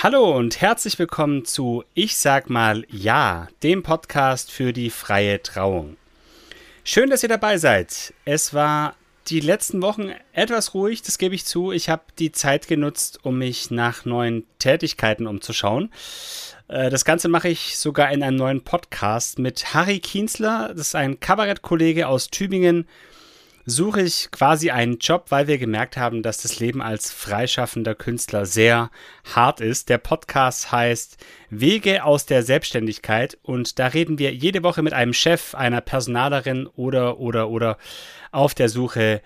Hallo und herzlich willkommen zu Ich sag mal Ja, dem Podcast für die freie Trauung. Schön, dass ihr dabei seid. Es war die letzten Wochen etwas ruhig, das gebe ich zu. Ich habe die Zeit genutzt, um mich nach neuen Tätigkeiten umzuschauen. Äh, das Ganze mache ich sogar in einem neuen Podcast mit Harry Kienzler. Das ist ein Kabarettkollege aus Tübingen suche ich quasi einen Job, weil wir gemerkt haben, dass das Leben als freischaffender Künstler sehr hart ist. Der Podcast heißt Wege aus der Selbstständigkeit und da reden wir jede Woche mit einem Chef, einer Personalerin oder oder oder auf der Suche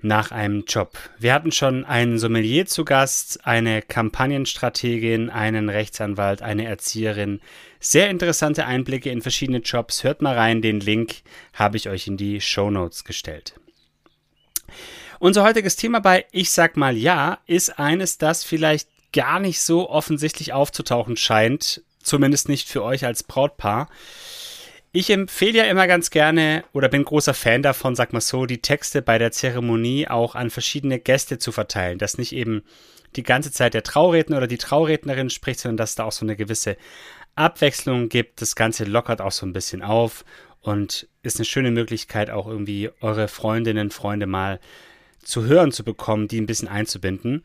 nach einem Job. Wir hatten schon einen Sommelier zu Gast, eine Kampagnenstrategin, einen Rechtsanwalt, eine Erzieherin. Sehr interessante Einblicke in verschiedene Jobs. Hört mal rein, den Link habe ich euch in die Show Notes gestellt. Unser heutiges Thema bei Ich sag mal ja ist eines, das vielleicht gar nicht so offensichtlich aufzutauchen scheint, zumindest nicht für euch als Brautpaar. Ich empfehle ja immer ganz gerne oder bin großer Fan davon, sag mal so, die Texte bei der Zeremonie auch an verschiedene Gäste zu verteilen, dass nicht eben die ganze Zeit der Trauredner oder die Traurednerin spricht, sondern dass da auch so eine gewisse Abwechslung gibt. Das Ganze lockert auch so ein bisschen auf und ist eine schöne Möglichkeit, auch irgendwie eure Freundinnen, Freunde mal zu hören zu bekommen, die ein bisschen einzubinden.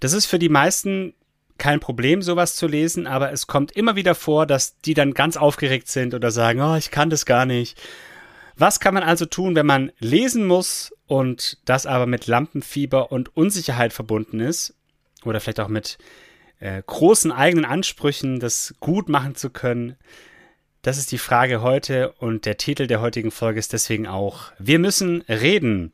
Das ist für die meisten kein Problem, sowas zu lesen, aber es kommt immer wieder vor, dass die dann ganz aufgeregt sind oder sagen, oh, ich kann das gar nicht. Was kann man also tun, wenn man lesen muss und das aber mit Lampenfieber und Unsicherheit verbunden ist? Oder vielleicht auch mit äh, großen eigenen Ansprüchen, das gut machen zu können? Das ist die Frage heute und der Titel der heutigen Folge ist deswegen auch Wir müssen reden.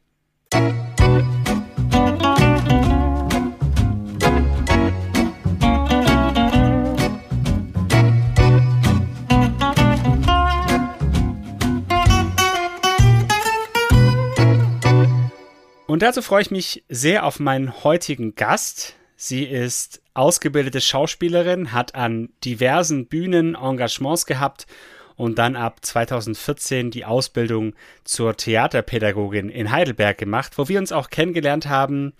Und dazu freue ich mich sehr auf meinen heutigen Gast. Sie ist ausgebildete Schauspielerin, hat an diversen Bühnen Engagements gehabt und dann ab 2014 die Ausbildung zur Theaterpädagogin in Heidelberg gemacht, wo wir uns auch kennengelernt haben.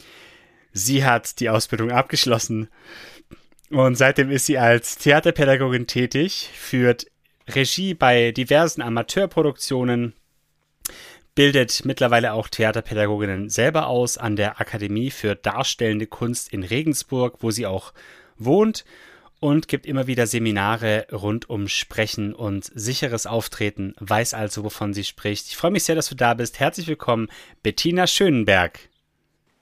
Sie hat die Ausbildung abgeschlossen und seitdem ist sie als Theaterpädagogin tätig, führt Regie bei diversen Amateurproduktionen, bildet mittlerweile auch Theaterpädagoginnen selber aus an der Akademie für Darstellende Kunst in Regensburg, wo sie auch wohnt und gibt immer wieder Seminare rund um Sprechen und sicheres Auftreten, weiß also, wovon sie spricht. Ich freue mich sehr, dass du da bist. Herzlich willkommen, Bettina Schönenberg.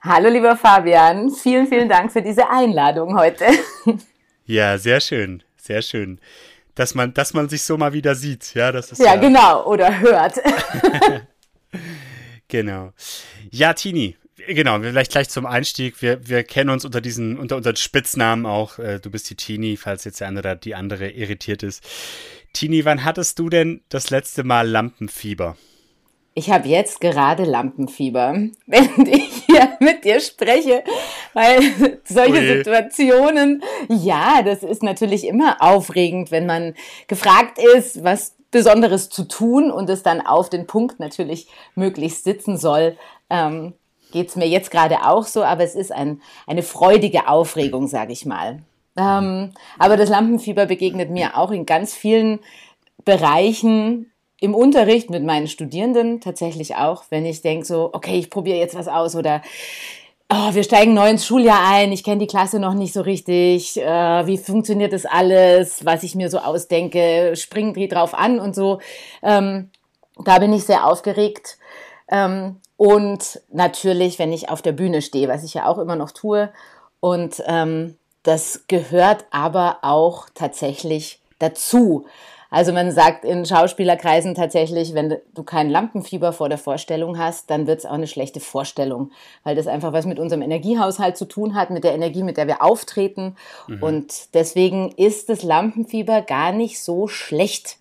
Hallo, lieber Fabian. Vielen, vielen Dank für diese Einladung heute. Ja, sehr schön, sehr schön. Dass man, dass man sich so mal wieder sieht, ja, das ist ja, ja genau, oder hört. genau. Ja, Tini, genau, vielleicht gleich zum Einstieg. Wir, wir kennen uns unter diesen, unter unseren Spitznamen auch. Äh, du bist die Tini, falls jetzt der andere die andere irritiert ist. Tini, wann hattest du denn das letzte Mal Lampenfieber? Ich habe jetzt gerade Lampenfieber, während ich hier mit dir spreche, weil solche Ui. Situationen, ja, das ist natürlich immer aufregend, wenn man gefragt ist, was Besonderes zu tun und es dann auf den Punkt natürlich möglichst sitzen soll. Ähm, Geht es mir jetzt gerade auch so, aber es ist ein, eine freudige Aufregung, sage ich mal. Ähm, aber das Lampenfieber begegnet mir auch in ganz vielen Bereichen im Unterricht mit meinen Studierenden tatsächlich auch, wenn ich denke so, okay, ich probiere jetzt was aus oder oh, wir steigen neu ins Schuljahr ein, ich kenne die Klasse noch nicht so richtig, äh, wie funktioniert das alles, was ich mir so ausdenke, springen die drauf an und so. Ähm, da bin ich sehr aufgeregt. Ähm, und natürlich, wenn ich auf der Bühne stehe, was ich ja auch immer noch tue. Und ähm, das gehört aber auch tatsächlich dazu. Also man sagt in Schauspielerkreisen tatsächlich, wenn du kein Lampenfieber vor der Vorstellung hast, dann wird es auch eine schlechte Vorstellung, weil das einfach was mit unserem Energiehaushalt zu tun hat, mit der Energie, mit der wir auftreten. Mhm. Und deswegen ist das Lampenfieber gar nicht so schlecht.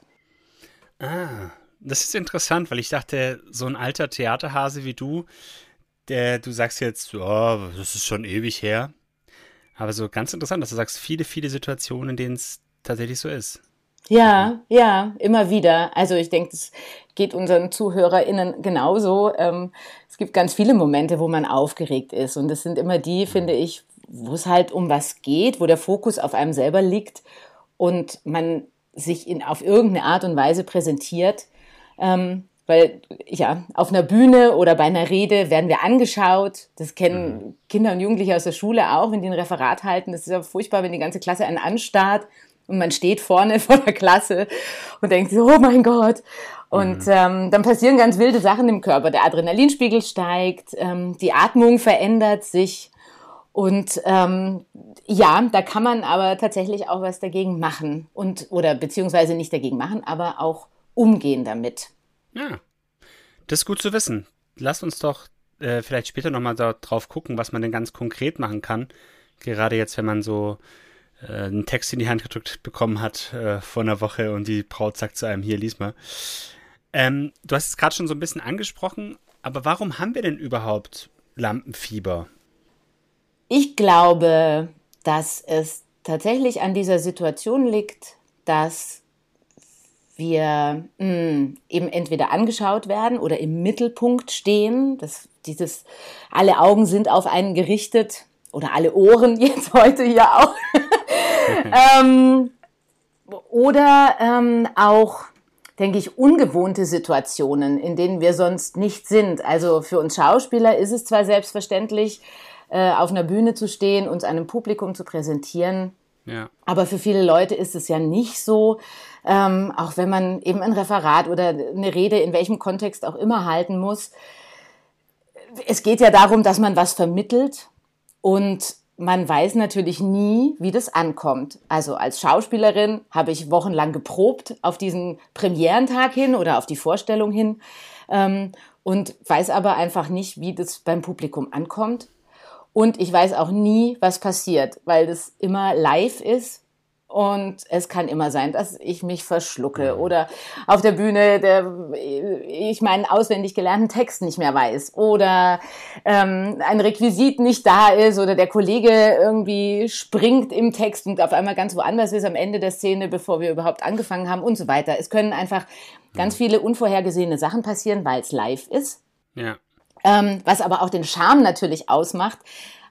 Ah, das ist interessant, weil ich dachte, so ein alter Theaterhase wie du, der, du sagst jetzt, oh, das ist schon ewig her. Aber so ganz interessant, dass du sagst, viele, viele Situationen, in denen es tatsächlich so ist. Ja, ja, immer wieder. Also ich denke, das geht unseren ZuhörerInnen genauso. Ähm, es gibt ganz viele Momente, wo man aufgeregt ist. Und das sind immer die, finde ich, wo es halt um was geht, wo der Fokus auf einem selber liegt und man sich in, auf irgendeine Art und Weise präsentiert. Ähm, weil ja, auf einer Bühne oder bei einer Rede werden wir angeschaut. Das kennen mhm. Kinder und Jugendliche aus der Schule auch, wenn die ein Referat halten. Das ist ja furchtbar, wenn die ganze Klasse einen anstarrt und man steht vorne vor der Klasse und denkt so, oh mein Gott. Und mhm. ähm, dann passieren ganz wilde Sachen im Körper. Der Adrenalinspiegel steigt, ähm, die Atmung verändert sich. Und ähm, ja, da kann man aber tatsächlich auch was dagegen machen und oder beziehungsweise nicht dagegen machen, aber auch umgehen damit. Ja, das ist gut zu wissen. Lass uns doch äh, vielleicht später nochmal drauf gucken, was man denn ganz konkret machen kann. Gerade jetzt, wenn man so einen Text in die Hand gedrückt bekommen hat äh, vor einer Woche und die Braut sagt zu einem, hier, lies mal. Ähm, du hast es gerade schon so ein bisschen angesprochen, aber warum haben wir denn überhaupt Lampenfieber? Ich glaube, dass es tatsächlich an dieser Situation liegt, dass wir mh, hm, eben entweder angeschaut werden oder im Mittelpunkt stehen. Das, dieses, alle Augen sind auf einen gerichtet oder alle Ohren jetzt heute hier auch. ähm, oder ähm, auch, denke ich, ungewohnte Situationen, in denen wir sonst nicht sind. Also für uns Schauspieler ist es zwar selbstverständlich, äh, auf einer Bühne zu stehen, uns einem Publikum zu präsentieren. Ja. Aber für viele Leute ist es ja nicht so, ähm, auch wenn man eben ein Referat oder eine Rede in welchem Kontext auch immer halten muss. Es geht ja darum, dass man was vermittelt und man weiß natürlich nie, wie das ankommt. Also als Schauspielerin habe ich wochenlang geprobt auf diesen Premierentag hin oder auf die Vorstellung hin ähm, und weiß aber einfach nicht, wie das beim Publikum ankommt. Und ich weiß auch nie, was passiert, weil das immer live ist. Und es kann immer sein, dass ich mich verschlucke oder auf der Bühne der, ich meinen auswendig gelernten Text nicht mehr weiß oder ähm, ein Requisit nicht da ist oder der Kollege irgendwie springt im Text und auf einmal ganz woanders ist am Ende der Szene, bevor wir überhaupt angefangen haben und so weiter. Es können einfach ganz viele unvorhergesehene Sachen passieren, weil es live ist. Ja ähm, was aber auch den Charme natürlich ausmacht.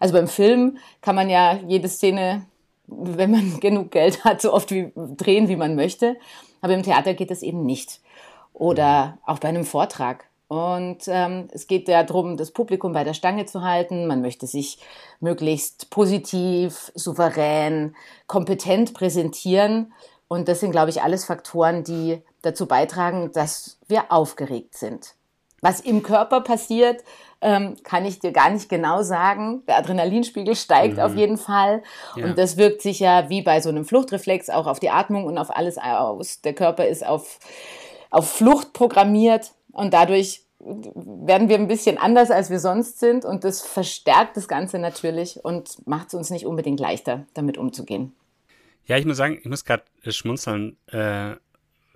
Also beim Film kann man ja jede Szene, wenn man genug Geld hat, so oft wie, drehen, wie man möchte. Aber im Theater geht es eben nicht. Oder auch bei einem Vortrag. Und ähm, es geht ja darum, das Publikum bei der Stange zu halten. Man möchte sich möglichst positiv, souverän, kompetent präsentieren. Und das sind, glaube ich, alles Faktoren, die dazu beitragen, dass wir aufgeregt sind. Was im Körper passiert, ähm, kann ich dir gar nicht genau sagen. Der Adrenalinspiegel steigt mhm. auf jeden Fall. Ja. Und das wirkt sich ja wie bei so einem Fluchtreflex auch auf die Atmung und auf alles aus. Der Körper ist auf, auf Flucht programmiert und dadurch werden wir ein bisschen anders, als wir sonst sind. Und das verstärkt das Ganze natürlich und macht es uns nicht unbedingt leichter, damit umzugehen. Ja, ich muss sagen, ich muss gerade schmunzeln. Äh,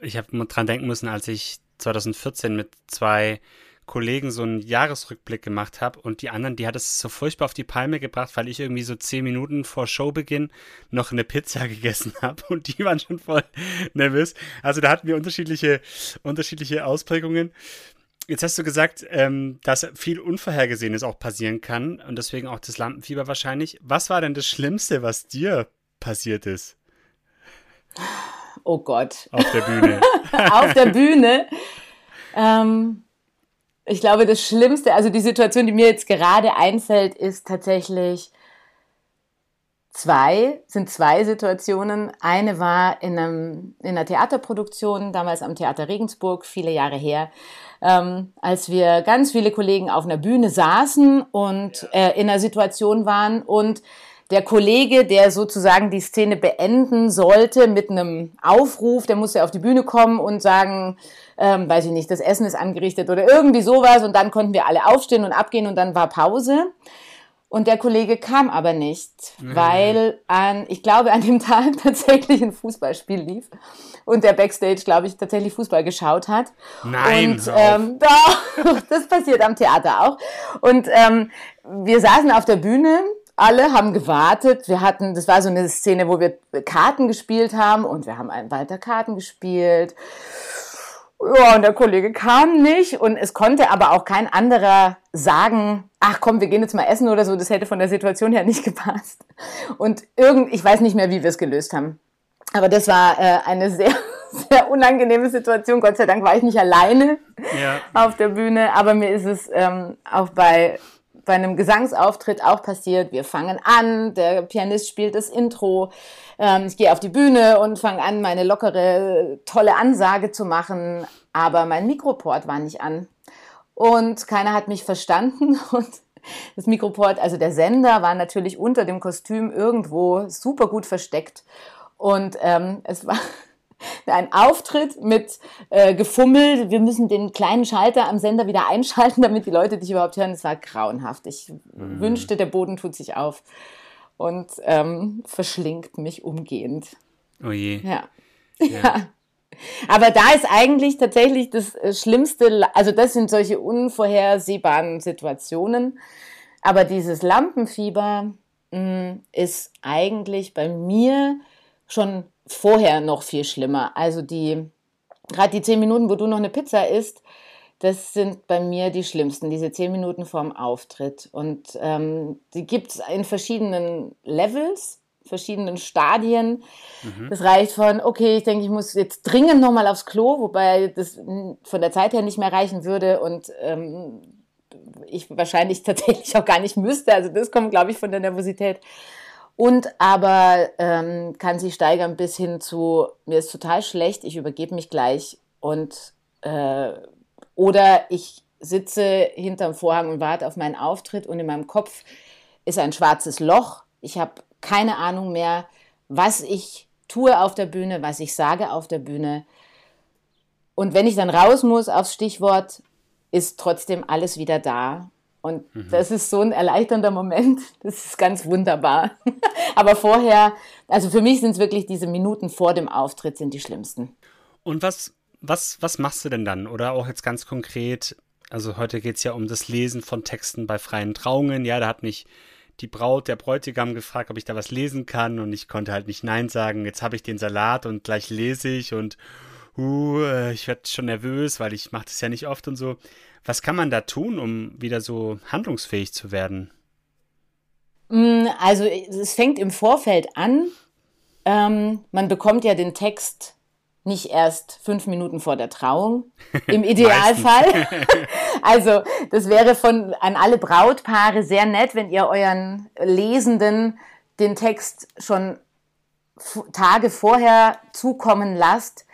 ich habe dran denken müssen, als ich 2014 mit zwei Kollegen so einen Jahresrückblick gemacht habe und die anderen, die hat es so furchtbar auf die Palme gebracht, weil ich irgendwie so zehn Minuten vor Showbeginn noch eine Pizza gegessen habe und die waren schon voll nervös. Also da hatten wir unterschiedliche, unterschiedliche Ausprägungen. Jetzt hast du gesagt, ähm, dass viel Unvorhergesehenes auch passieren kann und deswegen auch das Lampenfieber wahrscheinlich. Was war denn das Schlimmste, was dir passiert ist? Oh Gott. Auf der Bühne. Auf der Bühne. Ähm, ich glaube, das Schlimmste, also die Situation, die mir jetzt gerade einfällt, ist tatsächlich zwei, sind zwei Situationen. Eine war in, einem, in einer Theaterproduktion, damals am Theater Regensburg, viele Jahre her, ähm, als wir ganz viele Kollegen auf einer Bühne saßen und äh, in einer Situation waren und der Kollege, der sozusagen die Szene beenden sollte mit einem Aufruf, der musste auf die Bühne kommen und sagen, ähm, weiß ich nicht, das Essen ist angerichtet oder irgendwie sowas und dann konnten wir alle aufstehen und abgehen und dann war Pause. Und der Kollege kam aber nicht, mhm. weil an, ich glaube, an dem Tag tatsächlich ein Fußballspiel lief und der Backstage, glaube ich, tatsächlich Fußball geschaut hat. Nein, und ähm, doch, das passiert am Theater auch. Und ähm, wir saßen auf der Bühne alle haben gewartet. Wir hatten, das war so eine Szene, wo wir Karten gespielt haben und wir haben weiter Karten gespielt. Ja, und der Kollege kam nicht und es konnte aber auch kein anderer sagen, ach komm, wir gehen jetzt mal essen oder so, das hätte von der Situation her nicht gepasst. Und irgend, ich weiß nicht mehr, wie wir es gelöst haben. Aber das war äh, eine sehr, sehr unangenehme Situation. Gott sei Dank war ich nicht alleine ja. auf der Bühne, aber mir ist es ähm, auch bei bei einem Gesangsauftritt auch passiert. Wir fangen an, der Pianist spielt das Intro. Ähm, ich gehe auf die Bühne und fange an, meine lockere, tolle Ansage zu machen, aber mein Mikroport war nicht an. Und keiner hat mich verstanden und das Mikroport, also der Sender, war natürlich unter dem Kostüm irgendwo super gut versteckt. Und ähm, es war ein Auftritt mit äh, gefummelt. Wir müssen den kleinen Schalter am Sender wieder einschalten, damit die Leute dich überhaupt hören. Es war grauenhaft. Ich mhm. wünschte, der Boden tut sich auf und ähm, verschlingt mich umgehend. Oh je. Ja. ja. ja. Aber da ist eigentlich tatsächlich das äh, Schlimmste, also das sind solche unvorhersehbaren Situationen. Aber dieses Lampenfieber mh, mm, ist eigentlich bei mir schon vorher noch viel schlimmer. Also die, gerade die zehn Minuten, wo du noch eine Pizza isst, das sind bei mir die schlimmsten, diese zehn Minuten vorm Auftritt. Und ähm, die gibt es in verschiedenen Levels, verschiedenen Stadien. Mhm. Das reicht von, okay, ich denke, ich muss jetzt dringend nochmal aufs Klo, wobei das von der Zeit her nicht mehr reichen würde und ähm, ich wahrscheinlich tatsächlich auch gar nicht müsste. Also das kommt, glaube ich, von der Nervosität und aber ähm, kann sich steigern bis hin zu, mir ist total schlecht, ich übergebe mich gleich und äh, oder ich sitze hinterm Vorhang und warte auf meinen Auftritt und in meinem Kopf ist ein schwarzes Loch. Ich habe keine Ahnung mehr, was ich tue auf der Bühne, was ich sage auf der Bühne. Und wenn ich dann raus muss aufs Stichwort, ist trotzdem alles wieder da. Und mhm. das ist so ein erleichternder Moment. Das ist ganz wunderbar. Aber vorher, also für mich sind es wirklich diese Minuten vor dem Auftritt sind die schlimmsten. Und was, was, was machst du denn dann? Oder auch jetzt ganz konkret, also heute geht es ja um das Lesen von Texten bei freien Trauungen. Ja, da hat mich die Braut, der Bräutigam gefragt, ob ich da was lesen kann und ich konnte halt nicht Nein sagen. Jetzt habe ich den Salat und gleich lese ich und uh, ich werde schon nervös, weil ich mache das ja nicht oft und so. Was kann man da tun, um wieder so handlungsfähig zu werden? Mm, also es fängt im Vorfeld an. Ähm, man bekommt ja den Text nicht erst fünf Minuten vor der Trauung, im Idealfall. also das wäre von an alle Brautpaare sehr nett, wenn ihr euren Lesenden den Text schon Tage vorher zukommen lasst,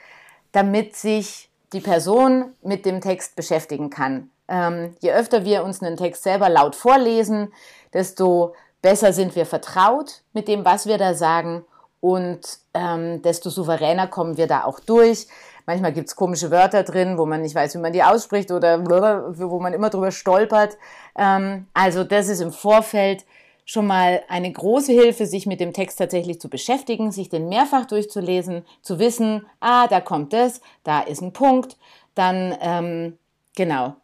damit sich die Person mit dem Text beschäftigen kann. Ähm, je öfter wir uns einen Text selber laut vorlesen, desto besser sind wir vertraut mit dem, was wir da sagen und ähm, desto souveräner kommen wir da auch durch. Manchmal gibt es komische Wörter drin, wo man nicht weiß, wie man die ausspricht oder wo man immer drüber stolpert. Ähm, also das ist im Vorfeld schon mal eine große Hilfe, sich mit dem Text tatsächlich zu beschäftigen, sich den mehrfach durchzulesen, zu wissen, ah, da kommt es, da ist ein Punkt, dann ähm, genau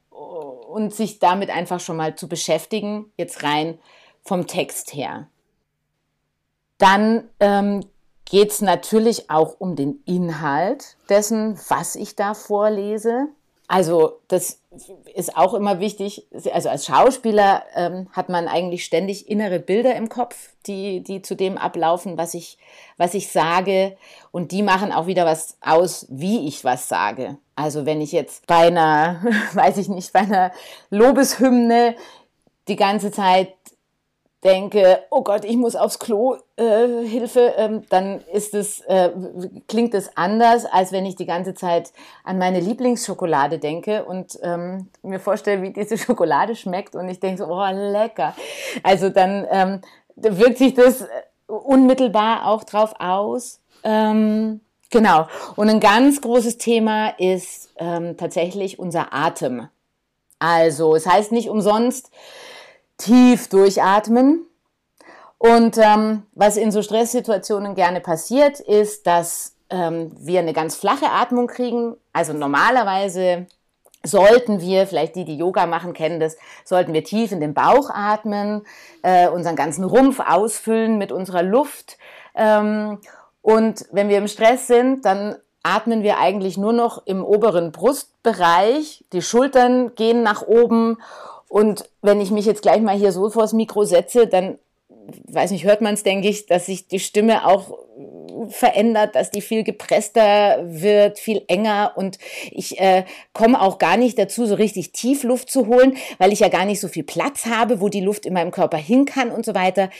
und sich damit einfach schon mal zu beschäftigen, jetzt rein vom Text her. Dann ähm, geht es natürlich auch um den Inhalt dessen, was ich da vorlese. Also das ist auch immer wichtig. Also als Schauspieler ähm, hat man eigentlich ständig innere Bilder im Kopf, die, die zu dem ablaufen, was ich, was ich sage. Und die machen auch wieder was aus, wie ich was sage. Also wenn ich jetzt bei einer, weiß ich nicht, bei einer Lobeshymne die ganze Zeit denke, oh Gott, ich muss aufs Klo, äh, Hilfe, ähm, dann ist es, äh, klingt es anders, als wenn ich die ganze Zeit an meine Lieblingsschokolade denke und ähm, mir vorstelle, wie diese Schokolade schmeckt und ich denke so, oh, lecker. Also dann ähm, wirkt sich das unmittelbar auch drauf aus. Ähm, genau. Und ein ganz großes Thema ist ähm, tatsächlich unser Atem. Also, es heißt nicht umsonst, tief durchatmen. Und ähm, was in so Stresssituationen gerne passiert, ist, dass ähm, wir eine ganz flache Atmung kriegen. Also normalerweise sollten wir, vielleicht die, die Yoga machen, kennen das, sollten wir tief in den Bauch atmen, äh, unseren ganzen Rumpf ausfüllen mit unserer Luft. Ähm, und wenn wir im Stress sind, dann atmen wir eigentlich nur noch im oberen Brustbereich. Die Schultern gehen nach oben. Und wenn ich mich jetzt gleich mal hier so vors Mikro setze, dann, weiß nicht, hört man es, denke ich, dass sich die Stimme auch verändert, dass die viel gepresster wird, viel enger und ich äh, komme auch gar nicht dazu, so richtig tief Luft zu holen, weil ich ja gar nicht so viel Platz habe, wo die Luft in meinem Körper hin kann und so weiter.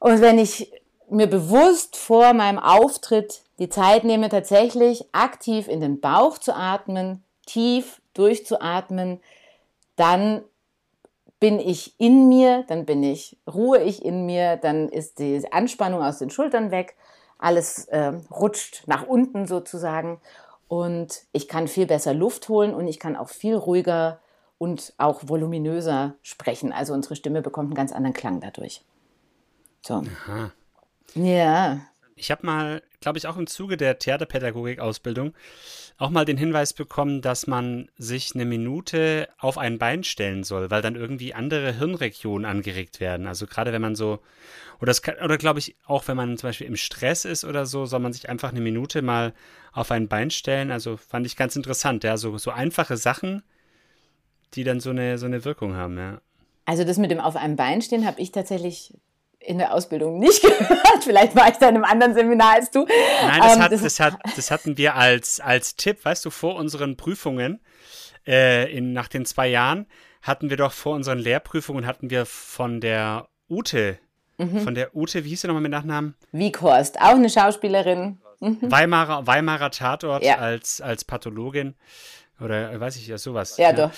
Und wenn ich mir bewusst vor meinem Auftritt die Zeit nehme, tatsächlich aktiv in den Bauch zu atmen, tief durchzuatmen, dann bin ich in mir, dann bin ich, ruhe ich in mir, dann ist die Anspannung aus den Schultern weg, alles äh, rutscht nach unten sozusagen und ich kann viel besser Luft holen und ich kann auch viel ruhiger und auch voluminöser sprechen. Also unsere Stimme bekommt einen ganz anderen Klang dadurch. So. Aha. Ja. Ich habe mal, glaube ich, auch im Zuge der Theaterpädagogik-Ausbildung auch mal den Hinweis bekommen, dass man sich eine Minute auf ein Bein stellen soll, weil dann irgendwie andere Hirnregionen angeregt werden. Also gerade wenn man so, oder, oder glaube ich auch, wenn man zum Beispiel im Stress ist oder so, soll man sich einfach eine Minute mal auf ein Bein stellen. Also fand ich ganz interessant, ja, so, so einfache Sachen, die dann so eine, so eine Wirkung haben, ja. Also das mit dem auf einem Bein stehen habe ich tatsächlich in der Ausbildung nicht gehört. Vielleicht war ich da in einem anderen Seminar als du. Nein, das, ähm, hat, das, das, hat, das hatten wir als, als Tipp, weißt du, vor unseren Prüfungen, äh, in, nach den zwei Jahren, hatten wir doch vor unseren Lehrprüfungen, hatten wir von der Ute, mhm. von der Ute, wie hieß sie nochmal mit Nachnamen? Wieghorst, auch eine Schauspielerin. Mhm. Weimarer, Weimarer Tatort ja. als, als Pathologin. Oder weiß ich ja, sowas. Ja, ja. doch.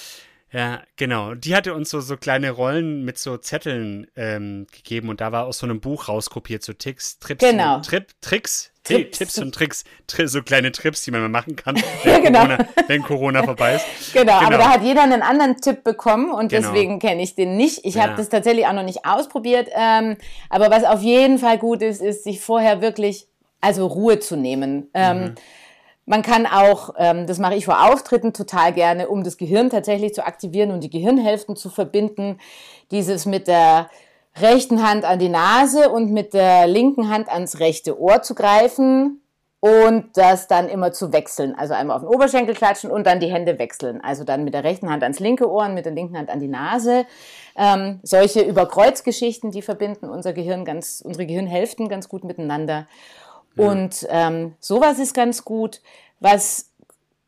Ja, genau. Die hatte uns so, so kleine Rollen mit so Zetteln ähm, gegeben und da war aus so einem Buch rauskopiert, so Ticks, Trips, genau. und, Trip, Tricks, Trips. Tipps und Tricks, tri so kleine Trips, die man mal machen kann, wenn, genau. Corona, wenn Corona vorbei ist. Genau, genau, aber da hat jeder einen anderen Tipp bekommen und genau. deswegen kenne ich den nicht. Ich ja. habe das tatsächlich auch noch nicht ausprobiert, ähm, aber was auf jeden Fall gut ist, ist, sich vorher wirklich, also Ruhe zu nehmen. Ähm, mhm man kann auch, ähm, das mache ich vor Auftritten total gerne, um das Gehirn tatsächlich zu aktivieren und die Gehirnhälften zu verbinden. Dieses mit der rechten Hand an die Nase und mit der linken Hand ans rechte Ohr zu greifen und das dann immer zu wechseln. Also einmal auf den Oberschenkel klatschen und dann die Hände wechseln. Also dann mit der rechten Hand ans linke Ohr und mit der linken Hand an die Nase. Ähm, solche Überkreuzgeschichten, die verbinden unser Gehirn ganz, unsere Gehirnhälften ganz gut miteinander. Und ähm, sowas ist ganz gut. Was,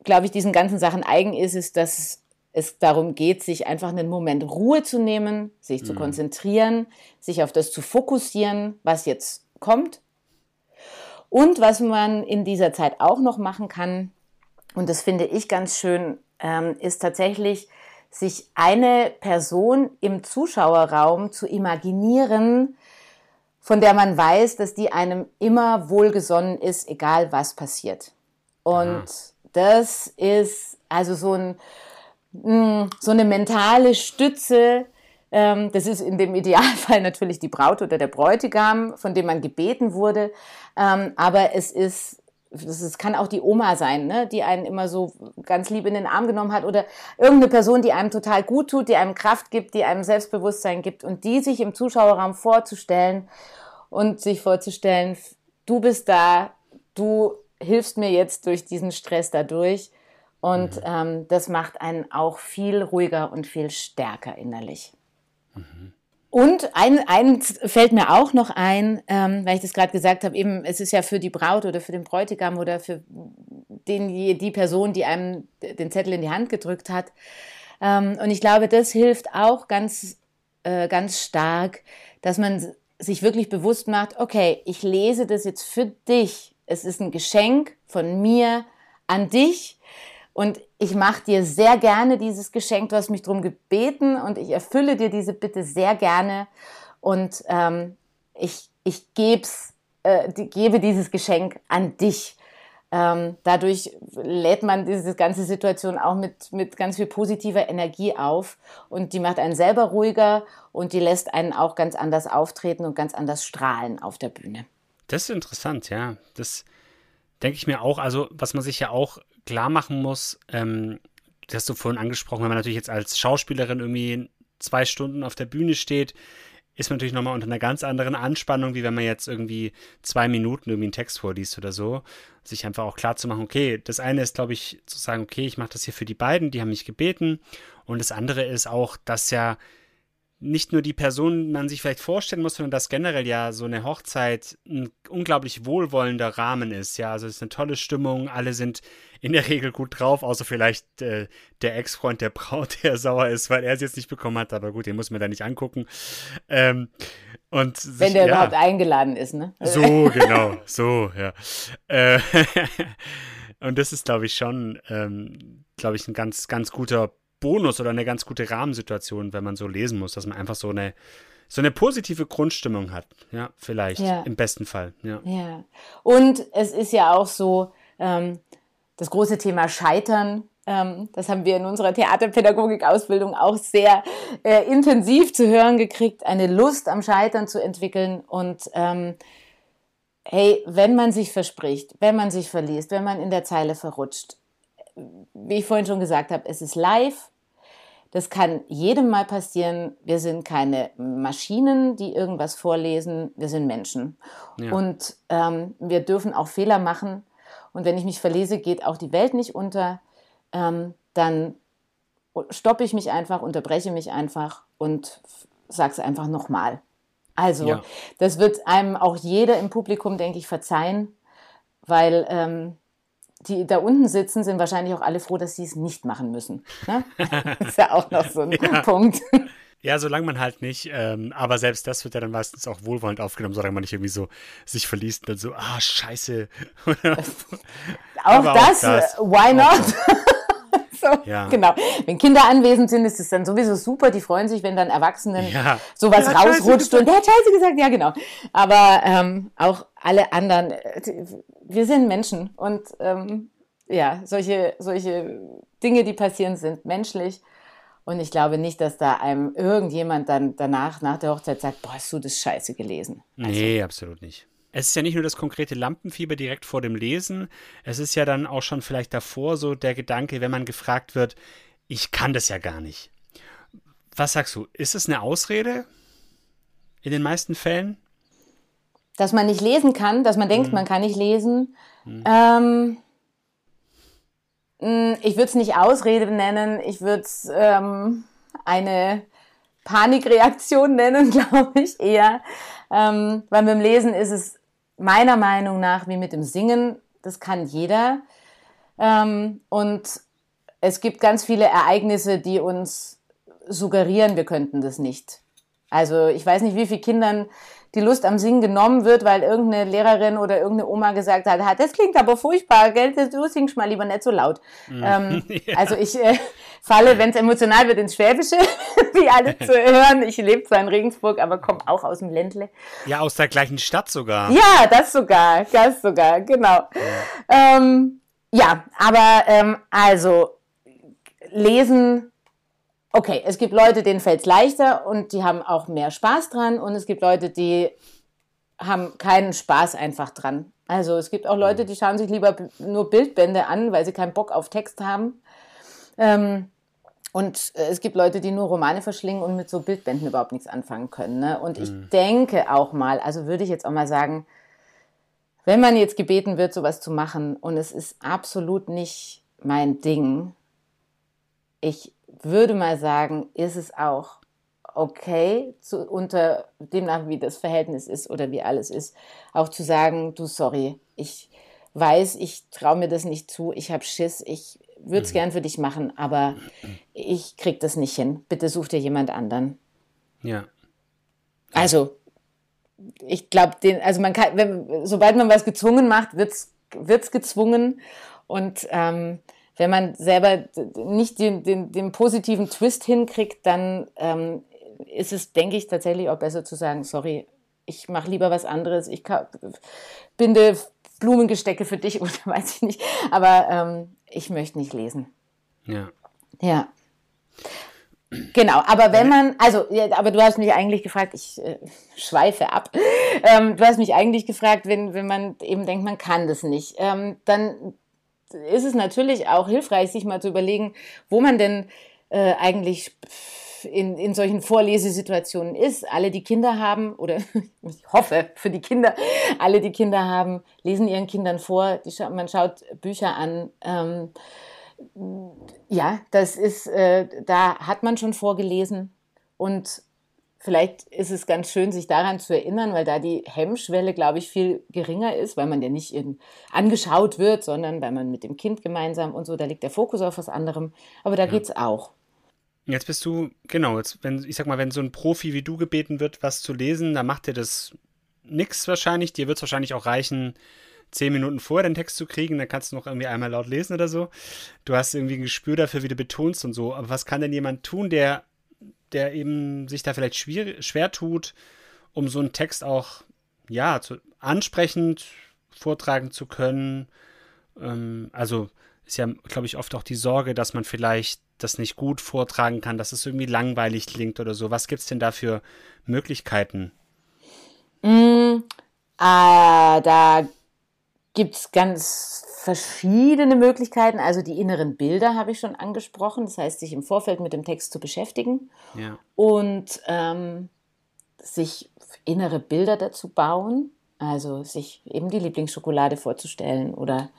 glaube ich, diesen ganzen Sachen eigen ist, ist, dass es darum geht, sich einfach einen Moment Ruhe zu nehmen, sich mhm. zu konzentrieren, sich auf das zu fokussieren, was jetzt kommt. Und was man in dieser Zeit auch noch machen kann, und das finde ich ganz schön, ähm, ist tatsächlich, sich eine Person im Zuschauerraum zu imaginieren, von der man weiß, dass die einem immer wohlgesonnen ist, egal was passiert. Und Aha. das ist also so, ein, mm, so eine mentale Stütze. Ähm, das ist in dem Idealfall natürlich die Braut oder der Bräutigam, von dem man gebeten wurde. Ähm, aber es ist das ist, kann auch die Oma sein, ne, die einen immer so ganz lieb in den Arm genommen hat oder irgendeine Person, die einem total gut tut, die einem Kraft gibt, die einem Selbstbewusstsein gibt und die sich im Zuschauerraum vorzustellen und sich vorzustellen, du bist da, du hilfst mir jetzt durch diesen Stress dadurch. Und mhm. ähm, das macht einen auch viel ruhiger und viel stärker innerlich. Mhm. Und ein, ein fällt mir auch noch ein, ähm, weil ich das gerade gesagt habe, eben es ist ja für die Braut oder für den Bräutigam oder für den, die Person, die einem den Zettel in die Hand gedrückt hat. Ähm, und ich glaube, das hilft auch ganz, äh, ganz stark, dass man sich wirklich bewusst macht, okay, ich lese das jetzt für dich. Es ist ein Geschenk von mir an dich und ich mache dir sehr gerne dieses Geschenk. Du hast mich darum gebeten und ich erfülle dir diese Bitte sehr gerne und ähm, ich, ich geb's, äh, die, gebe dieses Geschenk an dich. Ähm, dadurch lädt man diese ganze Situation auch mit, mit ganz viel positiver Energie auf und die macht einen selber ruhiger und die lässt einen auch ganz anders auftreten und ganz anders strahlen auf der Bühne. Das ist interessant, ja. Das denke ich mir auch. Also, was man sich ja auch klar machen muss, ähm, das hast du vorhin angesprochen, wenn man natürlich jetzt als Schauspielerin irgendwie zwei Stunden auf der Bühne steht, ist man natürlich nochmal unter einer ganz anderen Anspannung, wie wenn man jetzt irgendwie zwei Minuten irgendwie einen Text vorliest oder so. Sich einfach auch klar zu machen, okay, das eine ist, glaube ich, zu sagen, okay, ich mache das hier für die beiden, die haben mich gebeten. Und das andere ist auch, dass ja nicht nur die Person man sich vielleicht vorstellen muss, sondern dass generell ja so eine Hochzeit ein unglaublich wohlwollender Rahmen ist. Ja, also es ist eine tolle Stimmung, alle sind in der Regel gut drauf, außer vielleicht äh, der Ex-Freund der Braut, der sauer ist, weil er es jetzt nicht bekommen hat, aber gut, den muss man da nicht angucken. Ähm, und sich, Wenn der ja, überhaupt eingeladen ist, ne? So, genau, so, ja. Äh, und das ist, glaube ich, schon, ähm, glaube ich, ein ganz, ganz guter Bonus oder eine ganz gute Rahmensituation, wenn man so lesen muss, dass man einfach so eine so eine positive Grundstimmung hat, ja, vielleicht ja. im besten Fall, ja. Ja. Und es ist ja auch so ähm, das große Thema Scheitern. Ähm, das haben wir in unserer Theaterpädagogik-Ausbildung auch sehr äh, intensiv zu hören gekriegt, eine Lust am Scheitern zu entwickeln und ähm, hey, wenn man sich verspricht, wenn man sich verliest, wenn man in der Zeile verrutscht, wie ich vorhin schon gesagt habe, es ist live. Das kann jedem mal passieren. Wir sind keine Maschinen, die irgendwas vorlesen. Wir sind Menschen. Ja. Und ähm, wir dürfen auch Fehler machen. Und wenn ich mich verlese, geht auch die Welt nicht unter. Ähm, dann stoppe ich mich einfach, unterbreche mich einfach und sage es einfach nochmal. Also, ja. das wird einem auch jeder im Publikum, denke ich, verzeihen, weil ähm, die da unten sitzen, sind wahrscheinlich auch alle froh, dass sie es nicht machen müssen. Ne? Das ist ja auch noch so ein ja. Punkt. Ja, solange man halt nicht, ähm, aber selbst das wird ja dann meistens auch wohlwollend aufgenommen, solange man nicht irgendwie so sich verliest und dann so, ah, scheiße. auch, das, auch das, why not? so, ja. Genau. Wenn Kinder anwesend sind, ist es dann sowieso super. Die freuen sich, wenn dann Erwachsenen ja. sowas rausrutscht und der hat Scheiße gesagt, ja genau. Aber ähm, auch alle anderen, äh, wir sind Menschen und ähm, ja, solche, solche Dinge, die passieren, sind menschlich. Und ich glaube nicht, dass da einem irgendjemand dann danach, nach der Hochzeit sagt, boah, hast du das Scheiße gelesen? Also, nee, absolut nicht. Es ist ja nicht nur das konkrete Lampenfieber direkt vor dem Lesen, es ist ja dann auch schon vielleicht davor so der Gedanke, wenn man gefragt wird, ich kann das ja gar nicht. Was sagst du? Ist es eine Ausrede? In den meisten Fällen? Dass man nicht lesen kann, dass man denkt, mhm. man kann nicht lesen. Mhm. Ähm, hm, ich würde es nicht Ausrede nennen, ich würde es ähm, eine Panikreaktion nennen, glaube ich eher. Ähm, weil mit dem Lesen ist es meiner Meinung nach wie mit dem Singen. Das kann jeder. Ähm, und es gibt ganz viele Ereignisse, die uns suggerieren, wir könnten das nicht. Also ich weiß nicht, wie viele Kindern die Lust am Singen genommen wird, weil irgendeine Lehrerin oder irgendeine Oma gesagt hat, das klingt aber furchtbar, gell? du singst mal lieber nicht so laut. Mhm. Ähm, ja. Also ich äh, falle, wenn es emotional wird, ins Schwäbische, wie alle zu hören. Ich lebe zwar in Regensburg, aber komme auch aus dem Ländle. Ja, aus der gleichen Stadt sogar. Ja, das sogar, das sogar, genau. Ja, ähm, ja aber ähm, also lesen okay, es gibt Leute, denen fällt es leichter und die haben auch mehr Spaß dran und es gibt Leute, die haben keinen Spaß einfach dran. Also es gibt auch Leute, die schauen sich lieber nur Bildbände an, weil sie keinen Bock auf Text haben. Ähm, und äh, es gibt Leute, die nur Romane verschlingen und mit so Bildbänden überhaupt nichts anfangen können. Ne? Und ich mhm. denke auch mal, also würde ich jetzt auch mal sagen, wenn man jetzt gebeten wird, sowas zu machen und es ist absolut nicht mein Ding, ich würde mal sagen, ist es auch okay, zu, unter demnach, wie das Verhältnis ist oder wie alles ist, auch zu sagen, du, sorry, ich weiß, ich traue mir das nicht zu, ich habe Schiss, ich würde es mhm. gern für dich machen, aber ich krieg das nicht hin. Bitte such dir jemand anderen. Ja. Also, ich glaube, den, also man kann, wenn, sobald man was gezwungen macht, wird's wird's gezwungen und ähm, wenn man selber nicht den, den, den positiven Twist hinkriegt, dann ähm, ist es, denke ich, tatsächlich auch besser zu sagen, sorry, ich mache lieber was anderes, ich binde Blumengestecke für dich oder weiß ich nicht, aber ähm, ich möchte nicht lesen. Ja. Ja. Genau, aber wenn man, also, aber du hast mich eigentlich gefragt, ich äh, schweife ab, ähm, du hast mich eigentlich gefragt, wenn, wenn man eben denkt, man kann das nicht, ähm, dann ist es natürlich auch hilfreich, sich mal zu überlegen, wo man denn äh, eigentlich in, in solchen Vorlesesituationen ist. Alle, die Kinder haben, oder ich hoffe für die Kinder, alle, die Kinder haben, lesen ihren Kindern vor, die, man schaut Bücher an. Ähm, ja, das ist, äh, da hat man schon vorgelesen und vielleicht ist es ganz schön, sich daran zu erinnern, weil da die Hemmschwelle, glaube ich, viel geringer ist, weil man ja nicht angeschaut wird, sondern weil man mit dem Kind gemeinsam und so, da liegt der Fokus auf was anderem. Aber da ja. geht's auch. Jetzt bist du, genau, jetzt, wenn, ich sag mal, wenn so ein Profi wie du gebeten wird, was zu lesen, dann macht dir das nix wahrscheinlich. Dir wird es wahrscheinlich auch reichen, zehn Minuten vorher den Text zu kriegen, dann kannst du noch irgendwie einmal laut lesen oder so. Du hast irgendwie ein Gespür dafür, wie du betonst und so. Aber was kann denn jemand tun, der, der eben sich da vielleicht schwer, schwer tut, um so einen Text auch, ja, zu, ansprechend vortragen zu können? Ähm, also ist ja, glaube ich, oft auch die Sorge, dass man vielleicht das nicht gut vortragen kann, dass es irgendwie langweilig klingt oder so. Was gibt es denn da für Möglichkeiten? Mm, äh, da gibt es ganz verschiedene Möglichkeiten. Also die inneren Bilder habe ich schon angesprochen. Das heißt, sich im Vorfeld mit dem Text zu beschäftigen ja. und ähm, sich innere Bilder dazu bauen. Also sich eben die Lieblingsschokolade vorzustellen oder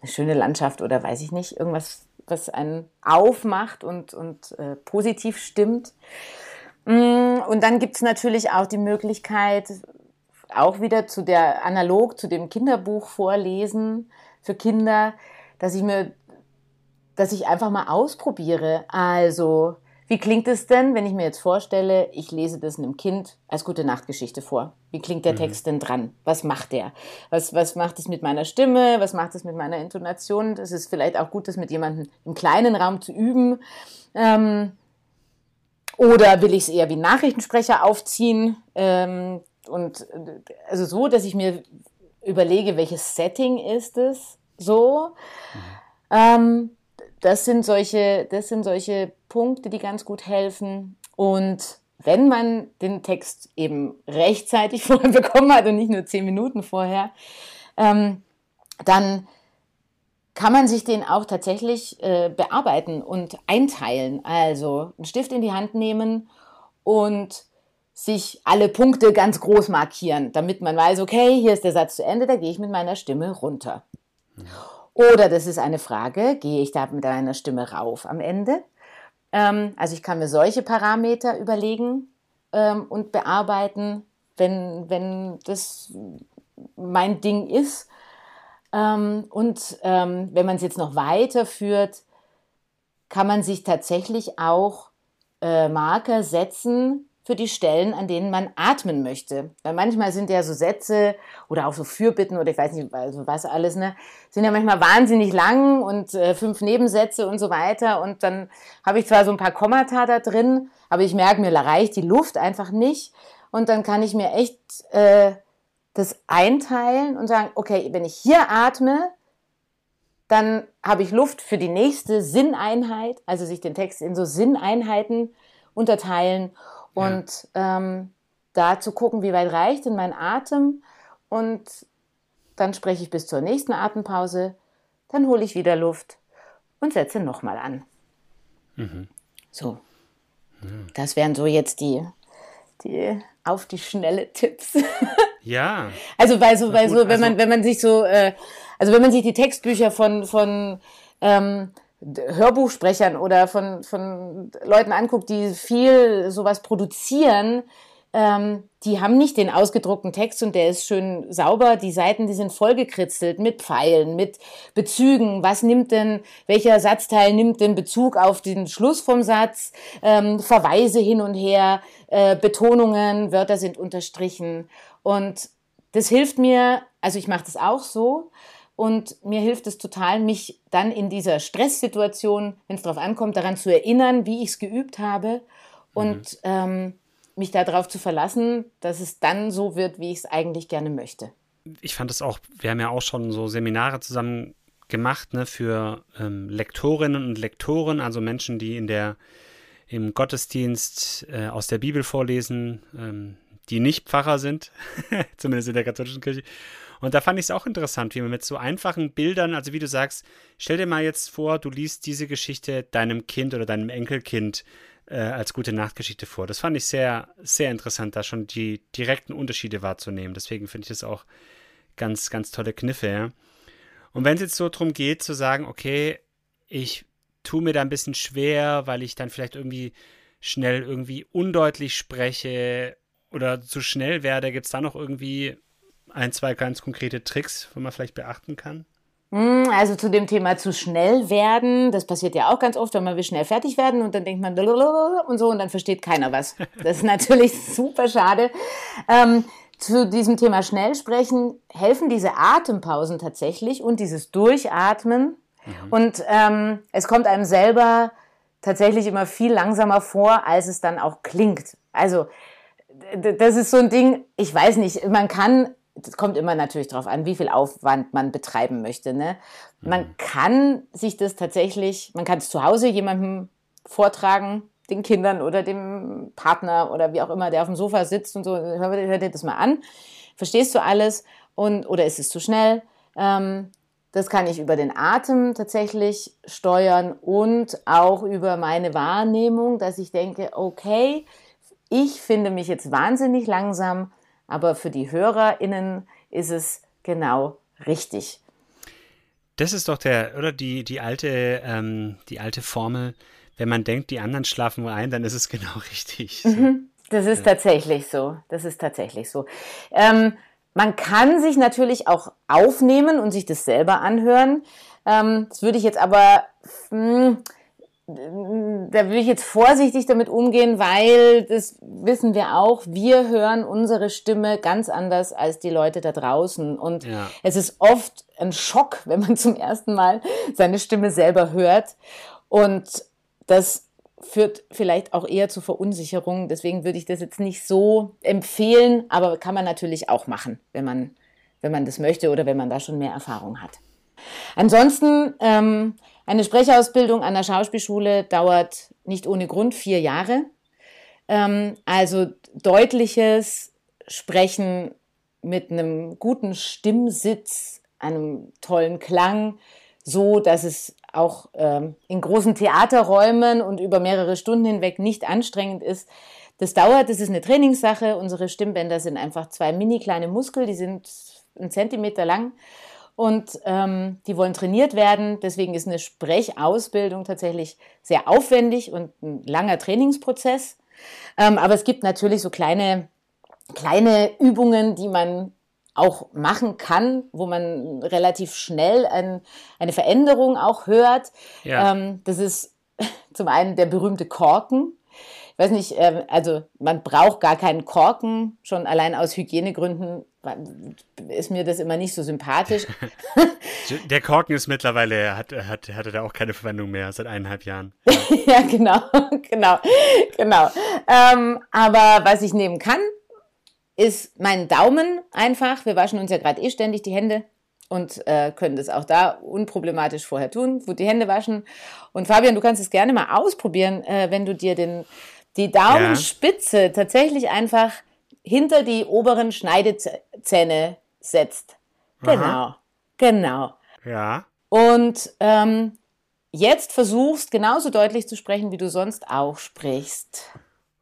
eine schöne Landschaft oder weiß ich nicht, irgendwas was einen aufmacht und, und äh, positiv stimmt. Mm, und dann gibt es natürlich auch die Möglichkeit, auch wieder zu der analog zu dem Kinderbuch vorlesen für Kinder, dass ich mir, dass ich einfach mal ausprobiere. Also wie klingt es denn, wenn ich mir jetzt vorstelle, ich lese das einem Kind als gute Nachtgeschichte vor? Wie klingt der mhm. Text denn dran? Was macht der? Was, was macht es mit meiner Stimme? Was macht es mit meiner Intonation? Das ist vielleicht auch gut, das mit jemandem im kleinen Raum zu üben. Ähm, oder will ich es eher wie Nachrichtensprecher aufziehen? Ähm, und also so, dass ich mir überlege, welches Setting ist es so. Mhm. Ähm, das sind solche, das sind solche Punkte, die ganz gut helfen. Und wenn man den Text eben rechtzeitig vorher bekommen hat und nicht nur zehn Minuten vorher, ähm, dann kann man sich den auch tatsächlich äh, bearbeiten und einteilen. Also einen Stift in die Hand nehmen und sich alle Punkte ganz groß markieren, damit man weiß, okay, hier ist der Satz zu Ende, da gehe ich mit meiner Stimme runter. Oder das ist eine Frage, gehe ich da mit meiner Stimme rauf am Ende? Ähm, also ich kann mir solche Parameter überlegen ähm, und bearbeiten, wenn, wenn das mein Ding ist. Ähm, und ähm, wenn man es jetzt noch weiterführt, kann man sich tatsächlich auch äh, Marker setzen, für die Stellen, an denen man atmen möchte. Weil manchmal sind ja so Sätze oder auch so Fürbitten oder ich weiß nicht, also was alles, ne, sind ja manchmal wahnsinnig lang und äh, fünf Nebensätze und so weiter. Und dann habe ich zwar so ein paar Kommata da drin, aber ich merke, mir reicht die Luft einfach nicht. Und dann kann ich mir echt äh, das einteilen und sagen, okay, wenn ich hier atme, dann habe ich Luft für die nächste Sinneinheit, also sich den Text in so Sinneinheiten unterteilen und ja. ähm, da zu gucken, wie weit reicht denn mein Atem und dann spreche ich bis zur nächsten Atempause, dann hole ich wieder Luft und setze nochmal an. Mhm. So. Mhm. Das wären so jetzt die, die auf die schnelle Tipps. Ja. Also weil so, weil so, wenn also, man, wenn man sich so, äh, also wenn man sich die Textbücher von, von ähm, Hörbuchsprechern oder von, von Leuten anguckt, die viel sowas produzieren, ähm, die haben nicht den ausgedruckten Text und der ist schön sauber. Die Seiten, die sind vollgekritzelt mit Pfeilen, mit Bezügen. Was nimmt denn, welcher Satzteil nimmt denn Bezug auf den Schluss vom Satz? Ähm, Verweise hin und her, äh, Betonungen, Wörter sind unterstrichen. Und das hilft mir, also ich mache das auch so, und mir hilft es total, mich dann in dieser Stresssituation, wenn es darauf ankommt, daran zu erinnern, wie ich es geübt habe und mhm. ähm, mich darauf zu verlassen, dass es dann so wird, wie ich es eigentlich gerne möchte. Ich fand es auch, wir haben ja auch schon so Seminare zusammen gemacht ne, für ähm, Lektorinnen und Lektoren, also Menschen, die in der im Gottesdienst äh, aus der Bibel vorlesen, ähm, die nicht Pfarrer sind, zumindest in der katholischen Kirche. Und da fand ich es auch interessant, wie man mit so einfachen Bildern, also wie du sagst, stell dir mal jetzt vor, du liest diese Geschichte deinem Kind oder deinem Enkelkind. äh, als gute Nachtgeschichte vor. Das fand ich sehr, sehr interessant, da schon die direkten Unterschiede wahrzunehmen. Deswegen finde ich das auch ganz, ganz tolle Kniffe. Ja? Und wenn es jetzt so darum geht, zu sagen, okay, ich tue mir da ein bisschen schwer, weil ich dann vielleicht irgendwie schnell irgendwie undeutlich spreche oder zu schnell werde, gibt es da noch irgendwie ein, zwei ganz konkrete Tricks, wo man vielleicht beachten kann? Hm, also zu dem Thema zu schnell werden, das passiert ja auch ganz oft, wenn man will schnell fertig werden und dann denkt man und so und dann versteht keiner was. Das ist natürlich super schade. Ähm, zu diesem Thema schnell sprechen helfen diese Atempausen tatsächlich und dieses Durchatmen. Mhm. Und ähm, es kommt einem selber tatsächlich immer viel langsamer vor, als es dann auch klingt. Also das ist so ein Ding, ich weiß nicht, man kann, das kommt immer natürlich darauf an, wie viel Aufwand man betreiben möchte. Ne? Man mhm. kann sich das tatsächlich, man kann es zu Hause jemandem vortragen, den Kindern oder dem Partner oder wie auch immer, der auf dem Sofa sitzt und so, hör, hör dir das mal an. Verstehst du alles? Und, oder ist es zu schnell? Ähm, das kann ich über den Atem tatsächlich steuern und auch über meine Wahrnehmung, dass ich denke, okay, ich finde mich jetzt wahnsinnig langsam, aber für die HörerInnen ist es genau richtig. Das ist doch der, oder die, die alte, ähm, die alte Formel, wenn man denkt, die anderen schlafen wohl ein, dann ist es genau richtig. So. Mhm. Das ist ja. tatsächlich so. Das ist tatsächlich so. Ähm, man kann sich natürlich auch aufnehmen und sich das selber anhören. Ähm, das würde ich jetzt aber, mh, hm, da würde ich jetzt vorsichtig damit umgehen, weil das wissen wir auch, wir hören unsere Stimme ganz anders als die Leute da draußen. Und ja. es ist oft ein Schock, wenn man zum ersten Mal seine Stimme selber hört. Und das führt vielleicht auch eher zu Verunsicherung. Deswegen würde ich das jetzt nicht so empfehlen, aber kann man natürlich auch machen, wenn man, wenn man das möchte oder wenn man da schon mehr Erfahrung hat. Ansonsten, ähm, eine Sprechausbildung an der Schauspielschule dauert nicht ohne Grund vier Jahre. Ähm, also deutliches Sprechen mit einem guten Stimmsitz, einem tollen Klang, so dass es auch ähm, in großen Theaterräumen und über mehrere Stunden hinweg nicht anstrengend ist. Das dauert, das ist eine Trainingssache. Unsere Stimmbänder sind einfach zwei mini kleine Muskel, die sind einen Zentimeter lang und ähm, die wollen trainiert werden. Deswegen ist eine Sprechausbildung tatsächlich sehr aufwendig und ein langer Trainingsprozess. Ähm, aber es gibt natürlich so kleine, kleine Übungen, die man auch machen kann, wo man relativ schnell ein, eine Veränderung auch hört. Ja. Ähm, das ist zum einen der berühmte Korken. Ich weiß nicht, äh, also man braucht gar keinen Korken, schon allein aus Hygienegründen ist mir das immer nicht so sympathisch. Der Korken ist mittlerweile, hat, hat, hatte da auch keine Verwendung mehr seit eineinhalb Jahren. ja, genau, genau, genau. Ähm, aber was ich nehmen kann, ist mein Daumen einfach. Wir waschen uns ja gerade eh ständig die Hände und äh, können das auch da unproblematisch vorher tun, gut die Hände waschen. Und Fabian, du kannst es gerne mal ausprobieren, äh, wenn du dir den, die Daumenspitze ja. tatsächlich einfach hinter die oberen Schneidezähne setzt. Genau, Aha. genau. Ja. Und ähm, jetzt versuchst genauso deutlich zu sprechen, wie du sonst auch sprichst.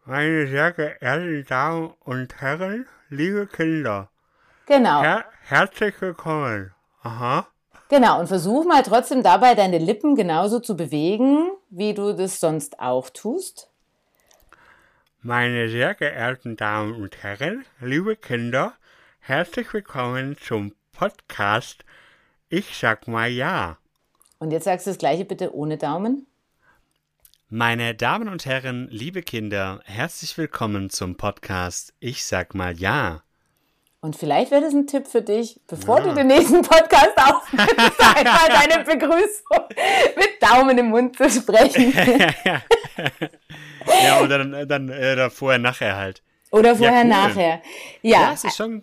Meine sehr geehrten Damen und Herren, liebe Kinder. Genau. Her herzlich willkommen. Aha. Genau, und versuch mal trotzdem dabei deine Lippen genauso zu bewegen, wie du das sonst auch tust. Meine sehr geehrten Damen und Herren, liebe Kinder, herzlich willkommen zum Podcast Ich sag mal ja. Und jetzt sagst du das gleiche bitte ohne Daumen. Meine Damen und Herren, liebe Kinder, herzlich willkommen zum Podcast Ich sag mal ja. Und vielleicht wäre das ein Tipp für dich, bevor ja. du den nächsten Podcast aufnimmst, einmal deine Begrüßung mit Daumen im Mund zu sprechen. ja, oder dann, dann äh, vorher, nachher halt. Oder vorher, ja, cool. nachher. Ja. ja, es ist schon,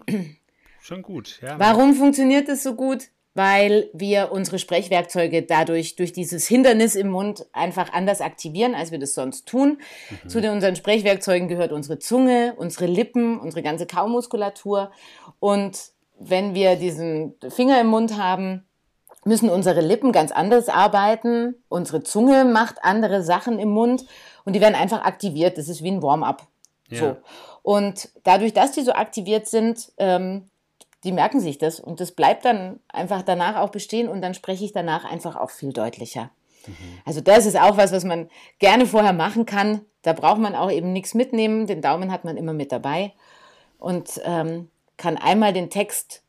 schon gut. Ja, Warum funktioniert das so gut? weil wir unsere Sprechwerkzeuge dadurch durch dieses Hindernis im Mund einfach anders aktivieren, als wir das sonst tun. Mhm. Zu den, unseren Sprechwerkzeugen gehört unsere Zunge, unsere Lippen, unsere ganze Kaumuskulatur. Und wenn wir diesen Finger im Mund haben, müssen unsere Lippen ganz anders arbeiten. Unsere Zunge macht andere Sachen im Mund. Und die werden einfach aktiviert. Das ist wie ein Warm-up. Ja. So. Und dadurch, dass die so aktiviert sind, ähm, die merken sich das und das bleibt dann einfach danach auch bestehen und dann spreche ich danach einfach auch viel deutlicher. Mhm. Also das ist auch was, was man gerne vorher machen kann. Da braucht man auch eben nichts mitnehmen. Den Daumen hat man immer mit dabei und ähm, kann einmal den Text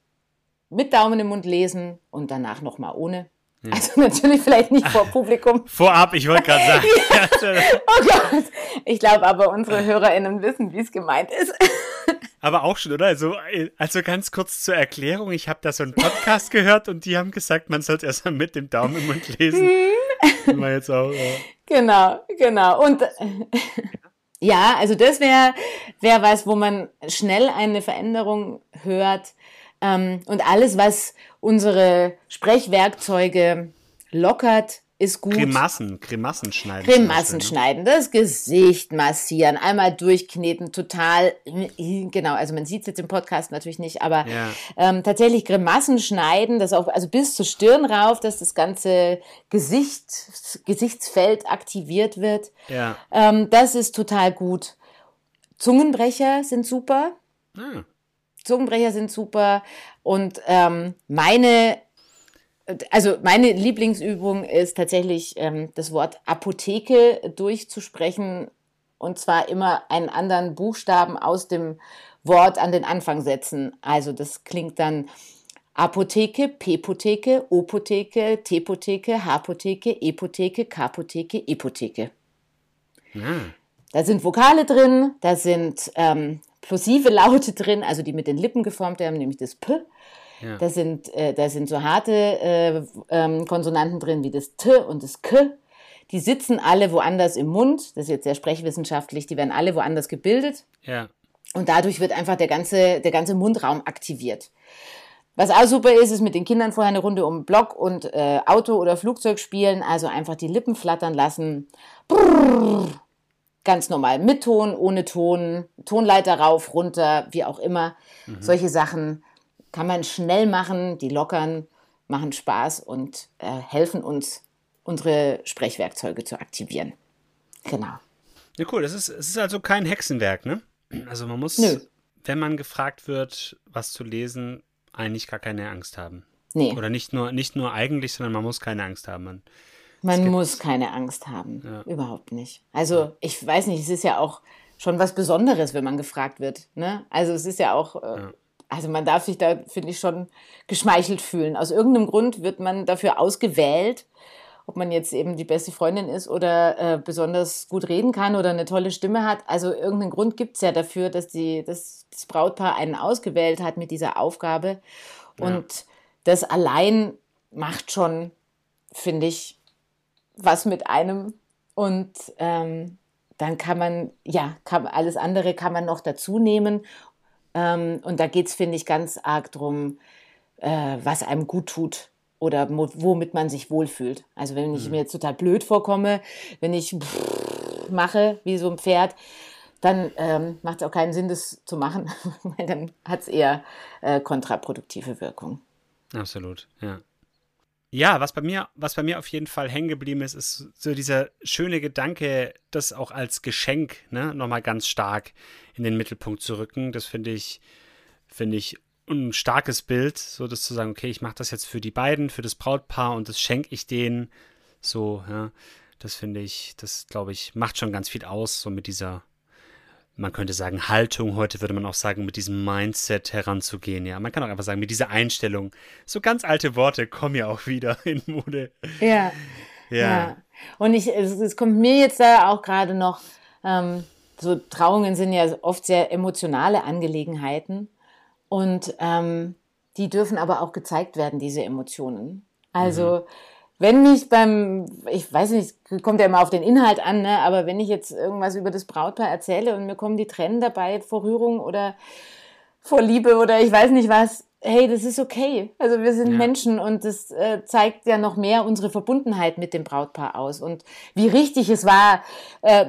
mit Daumen im Mund lesen und danach nochmal ohne. Ja. Also natürlich vielleicht nicht vor Publikum. Vorab, ich wollte gerade sagen. oh Gott. Ich glaube aber, unsere HörerInnen wissen, wie es gemeint ist. Aber auch schon, oder? Also, also ganz kurz zur Erklärung. Ich habe da so einen Podcast gehört und die haben gesagt, man sollte erst mal mit dem Daumen im Mund lesen. Mal jetzt auch, ja. Genau, genau. Und ja, also das wäre wär was, wo man schnell eine Veränderung hört. Ähm, und alles, was unsere Sprechwerkzeuge lockert, ist gut. Grimassen, Grimassen schneiden. Grimassen ne? schneiden, das Gesicht massieren, einmal durchkneten, total, genau, also man sieht es jetzt im Podcast natürlich nicht, aber ja. ähm, tatsächlich Grimassen schneiden, das auch, also bis zur Stirn rauf, dass das ganze Gesicht, Gesichtsfeld aktiviert wird. Ja. Ähm, das ist total gut. Zungenbrecher sind super. Ah. Zungenbrecher sind super. Und ähm, meine also meine Lieblingsübung ist tatsächlich ähm, das Wort Apotheke durchzusprechen und zwar immer einen anderen Buchstaben aus dem Wort an den Anfang setzen. Also das klingt dann Apotheke, P-Potheke, O-Potheke, T-Potheke, H-Potheke, E-Potheke, K-Potheke, E-Potheke. Ja. Da sind Vokale drin, da sind ähm, plosive Laute drin, also die mit den Lippen geformt werden, nämlich das P. Ja. Da, sind, äh, da sind so harte äh, ähm, Konsonanten drin wie das T und das K. Die sitzen alle woanders im Mund. Das ist jetzt sehr sprechwissenschaftlich. Die werden alle woanders gebildet. Ja. Und dadurch wird einfach der ganze, der ganze Mundraum aktiviert. Was auch super ist, ist mit den Kindern vorher eine Runde um Block und äh, Auto oder Flugzeug spielen. Also einfach die Lippen flattern lassen. Brrr, ganz normal mit Ton, ohne Ton, Tonleiter rauf, runter, wie auch immer. Mhm. Solche Sachen kann man schnell machen, die lockern, machen Spaß und äh, helfen uns, unsere Sprechwerkzeuge zu aktivieren. Genau. Ja, cool. Das ist, es ist also kein Hexenwerk, ne? Also man muss, Nö. wenn man gefragt wird, was zu lesen, eigentlich gar keine Angst haben. Nee. Oder nicht nur, nicht nur eigentlich, sondern man muss keine Angst haben. Man, man muss keine Angst haben. Ja. Überhaupt nicht. Also ich weiß nicht, es ist ja auch schon was Besonderes, wenn man gefragt wird. Ne? Also es ist ja auch äh, ja also man darf sich da, finde ich, schon geschmeichelt fühlen. Aus irgendeinem Grund wird man dafür ausgewählt, ob man jetzt eben die beste Freundin ist oder äh, besonders gut reden kann oder eine tolle Stimme hat. Also irgendeinen Grund gibt es ja dafür, dass die, dass das Brautpaar einen ausgewählt hat mit dieser Aufgabe. Ja. Und das allein macht schon, finde ich, was mit einem. Und ähm, dann kann man, ja, kann, alles andere kann man noch dazu nehmen ähm, und da geht es, finde ich, ganz arg drum, äh, was einem gut tut oder womit man sich wohlfühlt. Also wenn ich mhm. mir jetzt total blöd vorkomme, wenn ich mache wie so ein Pferd, dann ähm, macht es auch keinen Sinn, das zu machen, weil dann hat es eher äh, kontraproduktive Wirkung. Absolut, ja. Ja, was bei mir, was bei mir auf jeden Fall hängen geblieben ist, ist so dieser schöne Gedanke, das auch als Geschenk, ne, nochmal ganz stark in den Mittelpunkt zu rücken. Das finde ich, finde ich ein starkes Bild, so das zu sagen, okay, ich mache das jetzt für die beiden, für das Brautpaar und das schenke ich denen. So, ja, das finde ich, das glaube ich, macht schon ganz viel aus, so mit dieser man könnte sagen, Haltung, heute würde man auch sagen, mit diesem Mindset heranzugehen. Ja, man kann auch einfach sagen, mit dieser Einstellung. So ganz alte Worte kommen ja auch wieder in Mode. Ja. Ja. ja. Und ich, es, es, kommt mir jetzt da auch gerade noch, ähm, so Trauungen sind ja oft sehr emotionale Angelegenheiten. Und ähm, die dürfen aber auch gezeigt werden, diese Emotionen. Also, mhm wenn mich beim, ich weiß nicht, kommt ja immer auf den Inhalt an, ne, aber wenn ich jetzt irgendwas über das Brautpaar erzähle und mir kommen die Tränen dabei vor Rührung oder vor Liebe oder ich weiß nicht was, hey, das ist okay. Also wir sind ja. Menschen und das äh, zeigt ja noch mehr unsere Verbundenheit mit dem Brautpaar aus und wie richtig es war, äh,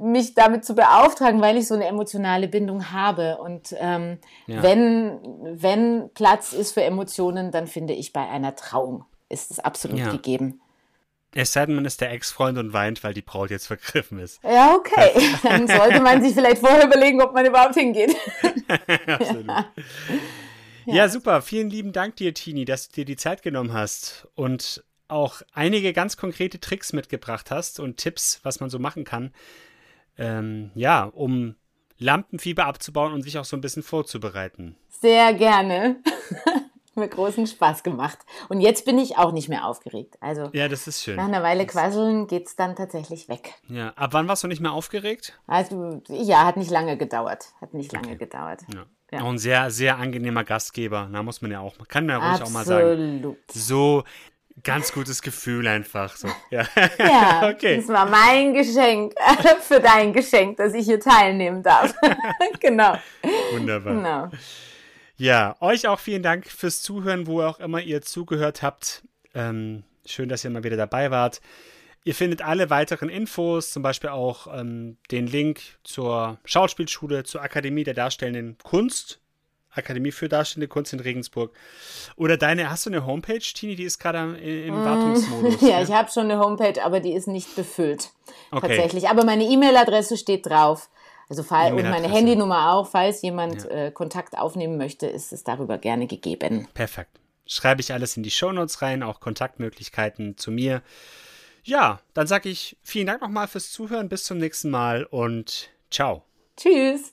mich damit zu beauftragen, weil ich so eine emotionale Bindung habe. Und ähm, ja. wenn, wenn Platz ist für Emotionen, dann finde ich bei einer Trauung ist es absolut ja. gegeben. Es sei denn, man ist der Ex-Freund und weint, weil die Braut jetzt vergriffen ist. Ja, okay. Dann sollte man sich vielleicht vorher überlegen, ob man überhaupt hingeht. Absolut. Ja. ja, super. Vielen lieben Dank dir, Tini, dass du dir die Zeit genommen hast und auch einige ganz konkrete Tricks mitgebracht hast und Tipps, was man so machen kann. Ähm, ja, um Lampenfieber abzubauen und sich auch so ein bisschen vorzubereiten. Sehr gerne. mir großen Spaß gemacht. Und jetzt bin ich auch nicht mehr aufgeregt. Also ja, das ist schön. Nach einer Weile quasseln geht es dann tatsächlich weg. Ja, ab wann warst du nicht mehr aufgeregt? Also ja, hat nicht lange gedauert. Hat nicht lange okay. gedauert. Ja. Ja. Auch ein sehr, sehr angenehmer Gastgeber. Da muss man ja auch, kann man ja ruhig Absolut. auch mal sagen. So ganz gutes Gefühl einfach. So. Ja, ja okay. das war mein Geschenk für dein Geschenk, dass ich hier teilnehmen darf. genau. Wunderbar. Genau. Ja, euch auch vielen Dank fürs Zuhören, wo auch immer ihr zugehört habt. Ähm, schön, dass ihr mal wieder dabei wart. Ihr findet alle weiteren Infos, zum Beispiel auch ähm, den Link zur Schauspielschule, zur Akademie der Darstellenden Kunst, Akademie für Darstellende Kunst in Regensburg. Oder deine, hast du eine Homepage, Tini? Die ist gerade im mm, Wartungsmodus. ja, ja, ich habe schon eine Homepage, aber die ist nicht befüllt. Okay. Tatsächlich. Aber meine E-Mail-Adresse steht drauf. Also fall, und meine Handynummer auch, falls jemand ja. äh, Kontakt aufnehmen möchte, ist es darüber gerne gegeben. Perfekt. Schreibe ich alles in die Shownotes rein, auch Kontaktmöglichkeiten zu mir. Ja, dann sage ich vielen Dank nochmal fürs Zuhören, bis zum nächsten Mal und ciao. Tschüss.